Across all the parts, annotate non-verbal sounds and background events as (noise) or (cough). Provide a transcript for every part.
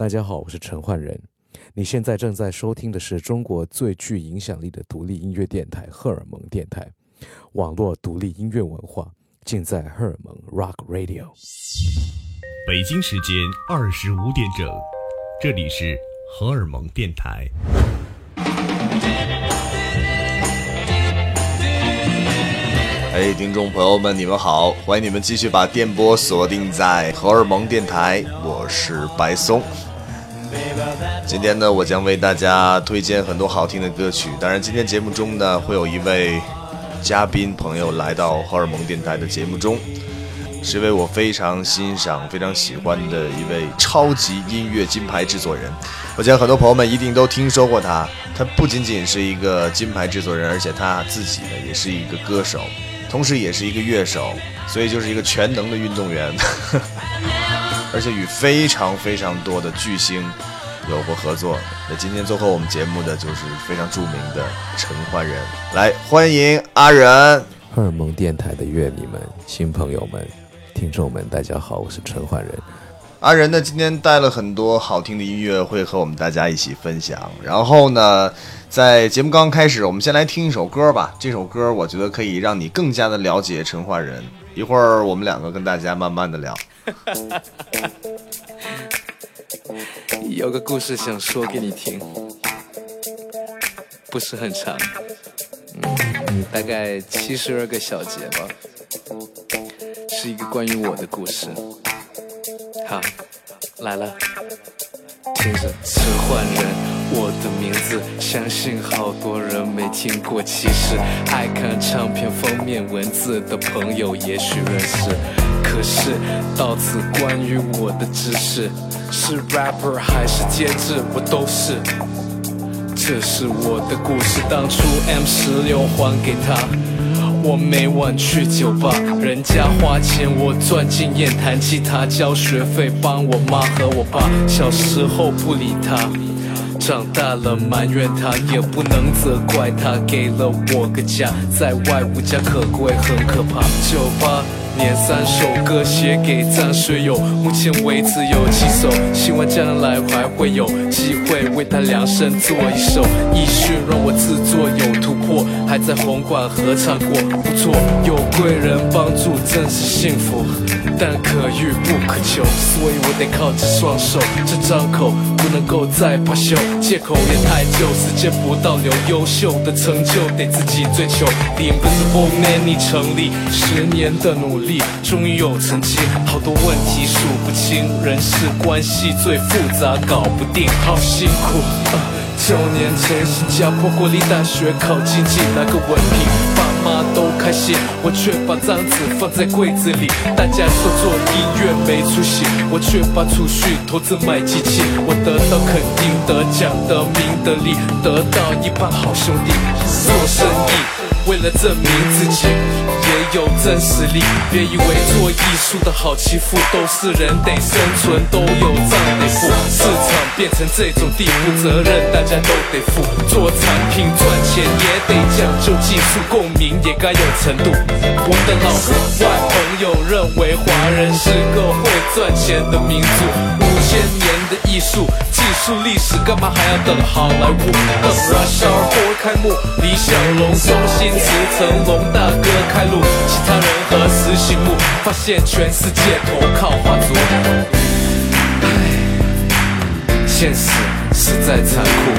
大家好，我是陈焕仁。你现在正在收听的是中国最具影响力的独立音乐电台——荷尔蒙电台，网络独立音乐文化尽在荷尔蒙 Rock Radio。北京时间二十五点整，这里是荷尔蒙电台。哎，听众朋友们，你们好，欢迎你们继续把电波锁定在荷尔蒙电台，我是白松。今天呢，我将为大家推荐很多好听的歌曲。当然，今天节目中呢，会有一位嘉宾朋友来到荷尔蒙电台的节目中，是一位我非常欣赏、非常喜欢的一位超级音乐金牌制作人。我想很多朋友们一定都听说过他。他不仅仅是一个金牌制作人，而且他自己呢，也是一个歌手。同时也是一个乐手，所以就是一个全能的运动员，(laughs) 而且与非常非常多的巨星有过合作。那今天做客我们节目的就是非常著名的陈奂仁，来欢迎阿仁。荷尔蒙电台的乐迷们、新朋友们、听众们，大家好，我是陈奂仁。阿仁呢，今天带了很多好听的音乐会和我们大家一起分享。然后呢？在节目刚刚开始，我们先来听一首歌吧。这首歌我觉得可以让你更加的了解陈奂仁。一会儿我们两个跟大家慢慢的聊。(laughs) 有个故事想说给你听，不是很长，嗯，大概七十二个小节吧，是一个关于我的故事。好，来了，听着，陈奂仁。我的名字，相信好多人没听过。其实爱看唱片封面文字的朋友也许认识。可是到此关于我的知识，是 rapper 还是监制，我都是。这是我的故事，当初 M 十六还给他，我每晚去酒吧，人家花钱，我钻进演弹吉他，交学费帮我妈和我爸，小时候不理他。长大了埋怨他，也不能责怪他，给了我个家，在外无家可归，很可怕。酒吧。年三首歌写给张学友，目前为止有七首，希望将来还会有机会为他量身做一首。艺术让我制作有突破，还在红馆合唱过，不错。有贵人帮助真是幸福，但可遇不可求，所以我得靠这双手，这张口不能够再罢休。借口也太旧，时间不倒流，优秀的成就得自己追求。Invisible Man 你成立，十年的努力。终于有成绩，好多问题数不清，人事关系最复杂，搞不定，好辛苦。九年前新加坡国立大学考经济，拿个文凭，爸妈都开心，我却把张纸放在柜子里。大家说做音乐没出息，我却把储蓄投资买机器。我得到肯定，得奖，得名得利，得到一帮好兄弟。做生意，为了证明自己。也有真实力，别以为做艺术的好欺负，都是人得生存，都有账得付。市场变成这种地步，责任大家都得负。做产品赚钱也得讲究技术，共鸣也该有程度。我的老外朋友认为华人是个会赚钱的民族，五千年的艺术技术历史，干嘛还要等好莱坞？等 Rush Hour 开幕，李小龙、周星驰、成龙大哥开路。其他人何时醒悟，发现全世界投靠华族。现实实在残酷。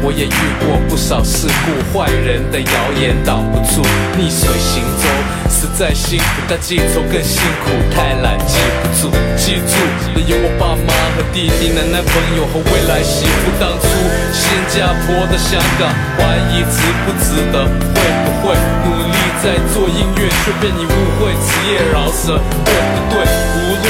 我也遇过不少事故，坏人的谣言挡不住，逆水行舟实在辛苦，但记仇更辛苦，太懒记不住。记住的有我爸妈和弟弟、奶奶、朋友和未来媳妇。当初新加坡的香港，怀疑值不值得，会不会努力在做音乐，却被你误会职业饶舌，对不对？无论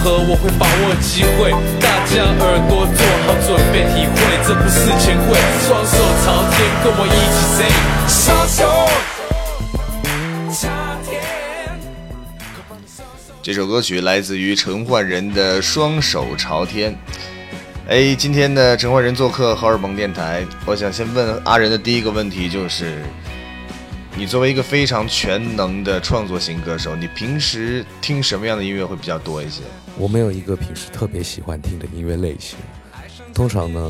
如何，我会把握机会，大家耳朵做好准备，体会这不是钱贵。双手朝天，跟我一起 say，双手朝天。这首歌曲来自于陈奂仁的《双手朝天》。哎，今天的陈奂仁做客荷尔蒙电台，我想先问阿仁的第一个问题就是：你作为一个非常全能的创作型歌手，你平时听什么样的音乐会比较多一些？我没有一个平时特别喜欢听的音乐类型。通常呢，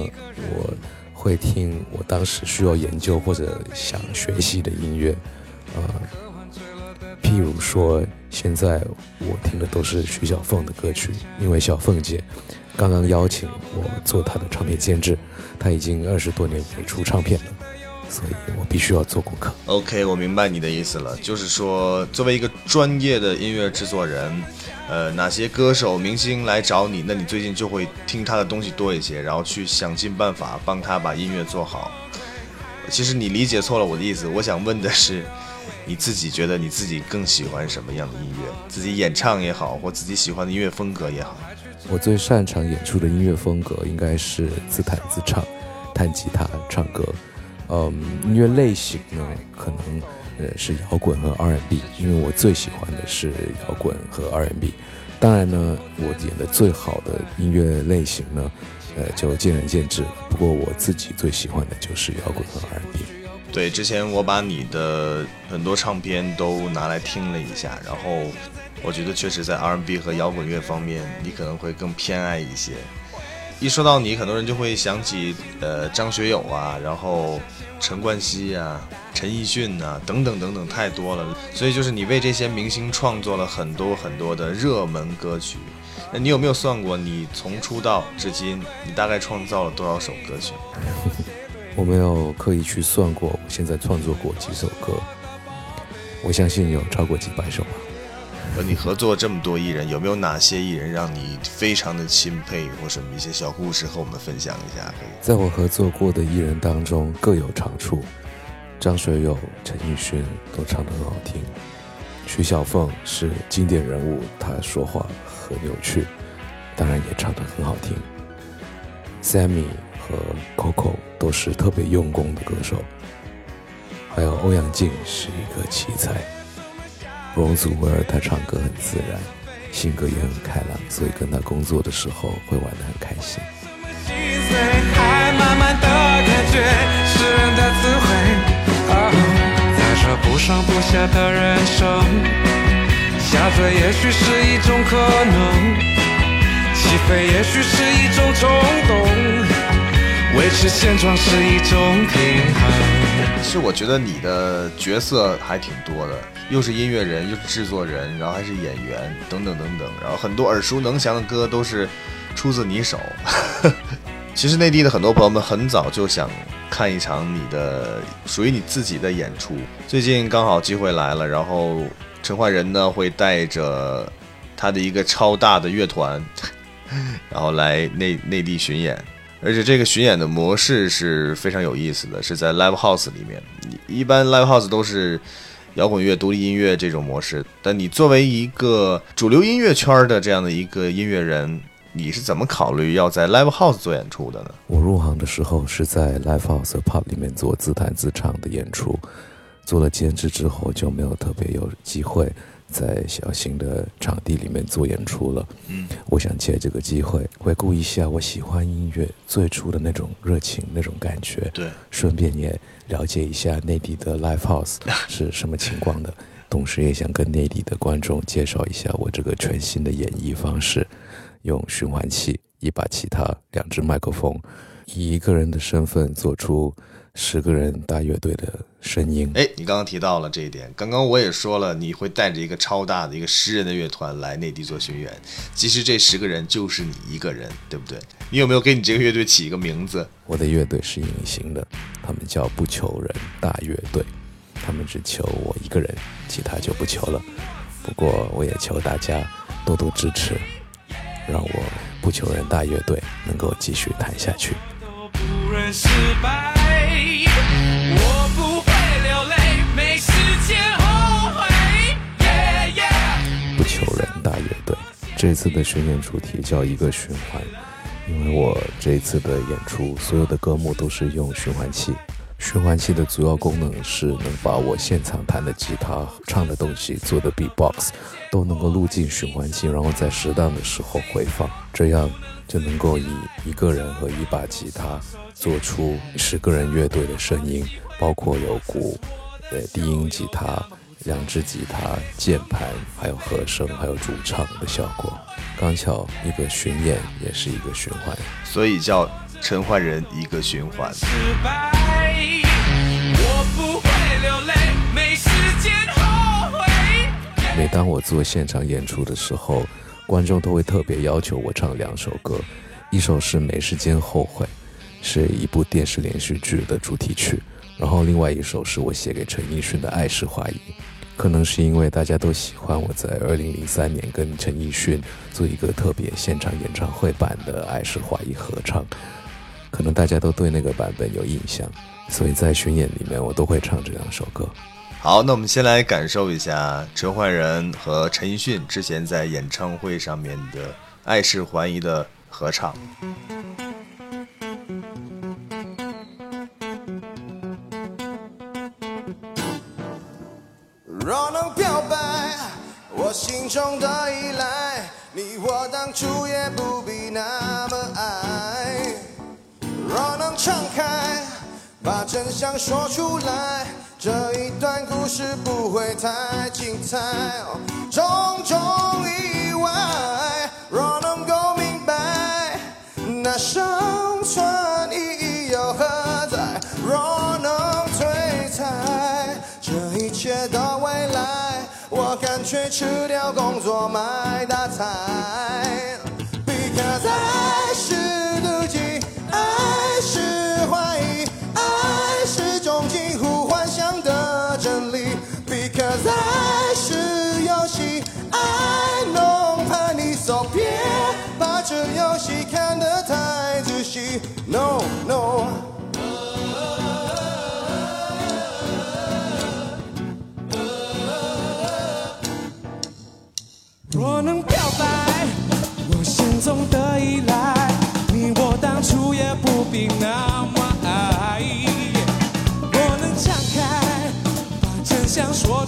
我会听我当时需要研究或者想学习的音乐，呃，譬如说，现在我听的都是徐小凤的歌曲，因为小凤姐刚刚邀请我做她的唱片监制，她已经二十多年没出唱片了，所以我必须要做功课。OK，我明白你的意思了，就是说，作为一个专业的音乐制作人，呃，哪些歌手、明星来找你，那你最近就会听他的东西多一些，然后去想尽办法帮他把音乐做好。其实你理解错了我的意思，我想问的是，你自己觉得你自己更喜欢什么样的音乐？自己演唱也好，或自己喜欢的音乐风格也好。我最擅长演出的音乐风格应该是自弹自唱，弹吉他、唱歌。嗯，音乐类型呢，可能呃是摇滚和 R&B，因为我最喜欢的是摇滚和 R&B。当然呢，我演的最好的音乐类型呢，呃就见仁见智。不过我自己最喜欢的就是摇滚和 R&B。对，之前我把你的很多唱片都拿来听了一下，然后我觉得确实在 R&B 和摇滚乐方面，你可能会更偏爱一些。一说到你，很多人就会想起呃张学友啊，然后陈冠希啊、陈奕迅啊等等等等，太多了。所以就是你为这些明星创作了很多很多的热门歌曲。那你有没有算过，你从出道至今，你大概创造了多少首歌曲？(laughs) 我没有刻意去算过，我现在创作过几首歌，我相信有超过几百首吧。和你合作这么多艺人，有没有哪些艺人让你非常的钦佩，或什么一些小故事和我们分享一下？在我合作过的艺人当中各有长处，张学友、陈奕迅都唱得很好听，徐小凤是经典人物，她说话很有趣，当然也唱得很好听。Sammy 和 Coco 都是特别用功的歌手，还有欧阳靖是一个奇才。容祖儿她唱歌很自然，性格也很开朗，所以跟她工作的时候会玩得很开心。心碎，还满满的感觉，诗人的词汇。啊，在这不上不下的人生，下坠也许是一种可能，起飞也许是一种冲动，维持现状是一种平衡。其实我觉得你的角色还挺多的，又是音乐人，又是制作人，然后还是演员，等等等等，然后很多耳熟能详的歌都是出自你手。(laughs) 其实内地的很多朋友们很早就想看一场你的属于你自己的演出，最近刚好机会来了，然后陈奂仁呢会带着他的一个超大的乐团，然后来内内地巡演。而且这个巡演的模式是非常有意思的，是在 live house 里面。一般 live house 都是摇滚乐、独立音乐这种模式，但你作为一个主流音乐圈的这样的一个音乐人，你是怎么考虑要在 live house 做演出的呢？我入行的时候是在 live house pub 里面做自弹自唱的演出，做了兼职之后就没有特别有机会在小型的场地里面做演出了。嗯，我想借这个机会回顾一下我喜欢音乐最初的那种热情、那种感觉，对，顺便也了解一下内地的 live house (laughs) 是什么情况的，同时也想跟内地的观众介绍一下我这个全新的演绎方式，用循环器、一把吉他、两只麦克风，以一个人的身份做出十个人大乐队的声音。哎，你刚刚提到了这一点，刚刚我也说了，你会带着一个超大的一个十人的乐团来内地做巡演，其实这十个人就是你一个人，对不对？你有没有给你这个乐队起一个名字？我的乐队是隐形的，他们叫不求人大乐队，他们只求我一个人，其他就不求了。不过我也求大家多多支持，让我不求人大乐队能够继续弹下去。都不认失败，这次的巡演主题叫一个循环，因为我这次的演出所有的歌目都是用循环器。循环器的主要功能是能把我现场弹的吉他、唱的东西做的 B-box 都能够录进循环器，然后在适当的时候回放，这样就能够以一个人和一把吉他做出十个人乐队的声音，包括有鼓、呃低音吉他、两支吉他、键盘，还有和声，还有主唱的效果。刚巧一个巡演也是一个循环，所以叫陈奂仁一个循环。失败，我不会流泪，没时间后悔。每当我做现场演出的时候，观众都会特别要求我唱两首歌，一首是《没时间后悔》，是一部电视连续剧的主题曲，然后另外一首是我写给陈奕迅的《爱是怀疑》。可能是因为大家都喜欢我在二零零三年跟陈奕迅做一个特别现场演唱会版的《爱是怀疑》合唱，可能大家都对那个版本有印象，所以在巡演里面我都会唱这两首歌。好，那我们先来感受一下陈奂仁和陈奕迅之前在演唱会上面的《爱是怀疑》的合唱。主也不必那么爱。若能敞开，把真相说出来，这一段故事不会太精彩。种种意外，若能够明白，那生存意义又何在？若能推猜这一切的未来，我干脆辞掉工作买大菜。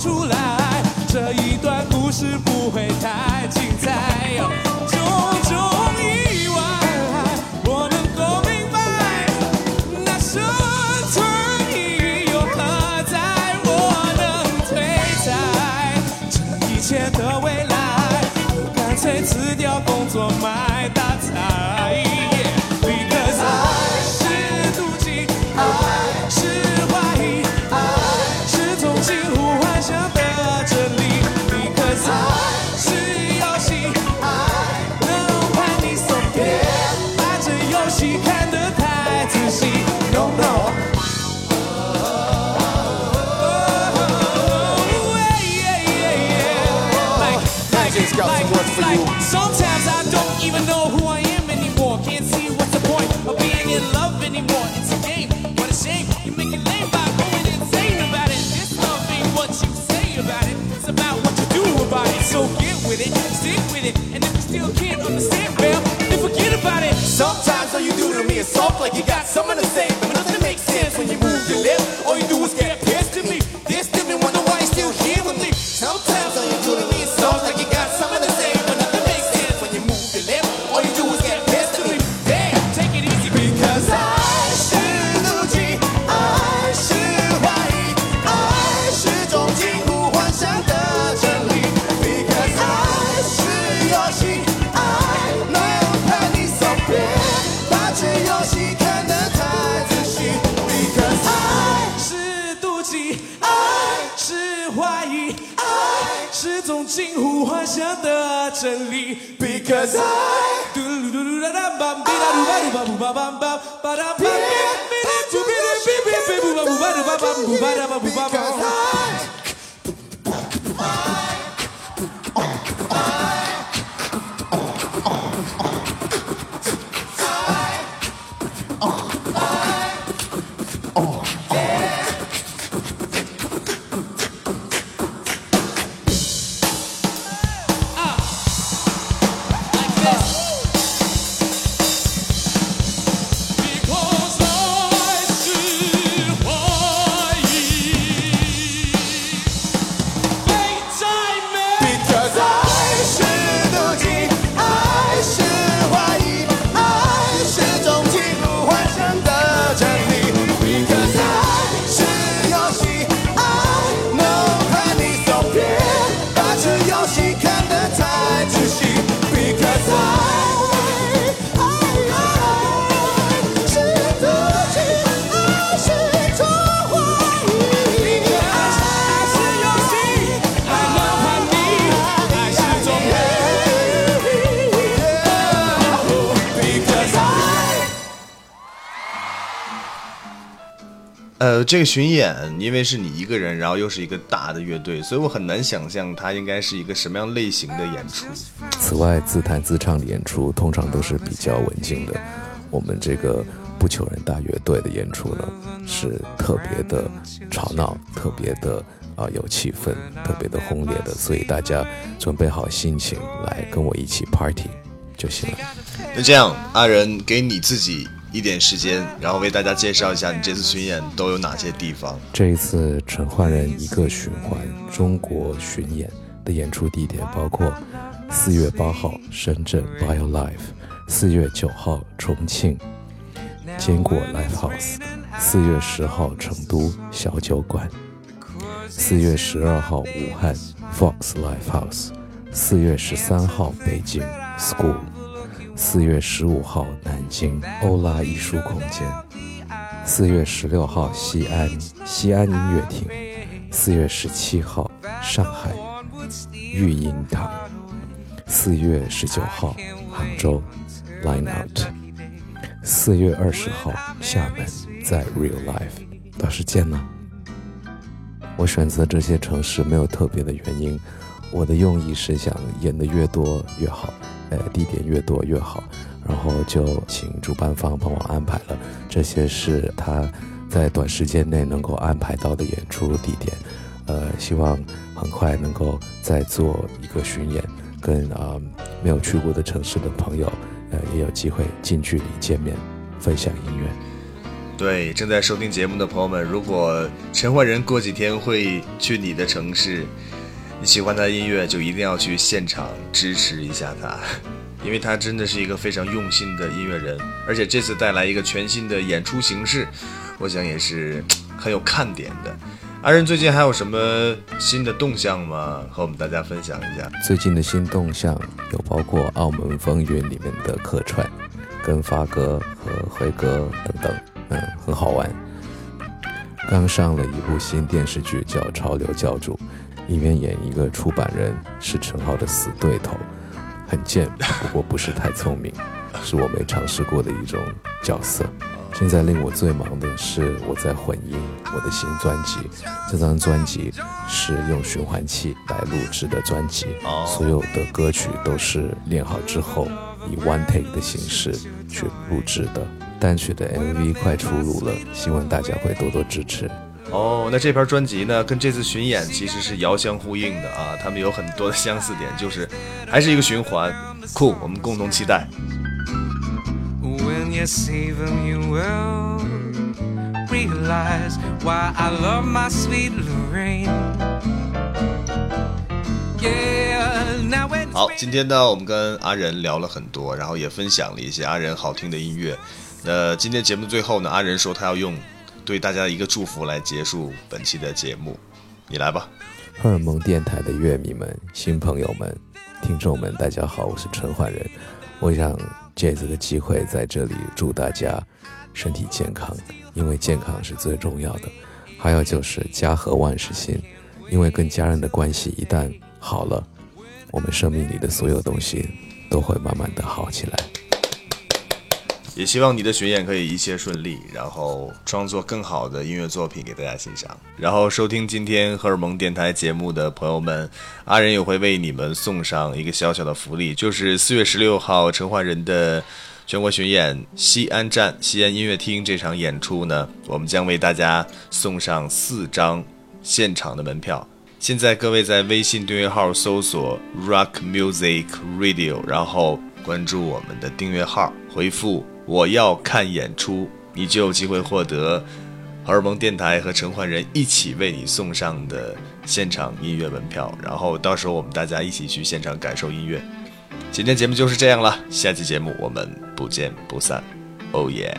出来，这一段故事不会太精彩。种种意外，我能够明白，那生存意义又何在？我能推猜这一切的未来，我干脆辞掉工作买 Sometimes I don't even know who 想的真理。Because I 嘟噜噜噜啦啦梆，滴啦噜吧噜吧噜吧梆梆，吧哒别别嘟别别别别不吧不吧噜吧梆不吧哒吧不吧梆。Because to 呃，这个巡演因为是你一个人，然后又是一个大的乐队，所以我很难想象它应该是一个什么样类型的演出。此外，自弹自唱的演出通常都是比较文静的。我们这个不求人大乐队的演出呢，是特别的吵闹，特别的啊、有气氛，特别的轰烈的，所以大家准备好心情来跟我一起 party 就行了。那这样，阿仁给你自己一点时间，然后为大家介绍一下你这次巡演都有哪些地方。这一次陈焕仁一个循环中国巡演的演出地点包括四月八号深圳 Bio Life，四月九号重庆坚果 Live House，四月十号成都小酒馆，四月十二号武汉 Fox Live House，四月十三号北京 School，四月十五号南京欧拉艺术空间。四月十六号西安西安音乐厅，四月十七号上海育音堂，四月十九号杭州 Line Out，四月二十号厦门在 Real Life，到时见呢。我选择这些城市没有特别的原因，我的用意是想演的越多越好，呃，地点越多越好。然后就请主办方帮我安排了，这些是他在短时间内能够安排到的演出地点。呃，希望很快能够再做一个巡演，跟啊、呃没有去过的城市的朋友，呃，也有机会近距离见面，分享音乐。对，正在收听节目的朋友们，如果陈焕仁过几天会去你的城市，你喜欢他的音乐，就一定要去现场支持一下他，因为他真的是一个非常用心的音乐人，而且这次带来一个全新的演出形式，我想也是很有看点的。阿仁最近还有什么新的动向吗？和我们大家分享一下。最近的新动向有包括《澳门风云》里面的客串，跟发哥和辉哥等等，嗯，很好玩。刚上了一部新电视剧叫《潮流教主》，里面演一个出版人是陈浩的死对头，很贱，不过不是太聪明，是我没尝试过的一种角色。现在令我最忙的是我在混音我的新专辑，这张专辑是用循环器来录制的专辑，哦所有的歌曲都是练好之后以 one take 的形式去录制的。单曲的 MV 快出炉了，希望大家会多多支持。哦，那这盘专辑呢，跟这次巡演其实是遥相呼应的啊，他们有很多的相似点，就是还是一个循环，酷，我们共同期待。When you see them, you will realize why I love my sweet Lorraine. Yeah, now it's 好，今天呢，我们跟阿仁聊了很多，然后也分享了一些阿仁好听的音乐。那今天节目最后呢，阿仁说他要用对大家的一个祝福来结束本期的节目，你来吧。荷尔蒙电台的乐迷们、新朋友们、听众们，大家好，我是陈焕仁。我想借这个机会在这里祝大家身体健康，因为健康是最重要的。还有就是家和万事兴，因为跟家人的关系一旦好了，我们生命里的所有东西都会慢慢的好起来。也希望你的巡演可以一切顺利，然后创作更好的音乐作品给大家欣赏。然后收听今天荷尔蒙电台节目的朋友们，阿仁也会为你们送上一个小小的福利，就是四月十六号陈焕仁的全国巡演西安站西安音乐厅这场演出呢，我们将为大家送上四张现场的门票。现在各位在微信订阅号搜索 Rock Music Radio，然后关注我们的订阅号，回复“我要看演出”，你就有机会获得荷尔蒙电台和陈焕仁一起为你送上的现场音乐门票。然后到时候我们大家一起去现场感受音乐。今天节目就是这样了，下期节目我们不见不散。哦耶！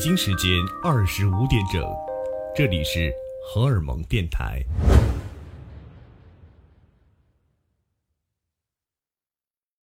北京时间二十五点整，这里是荷尔蒙电台。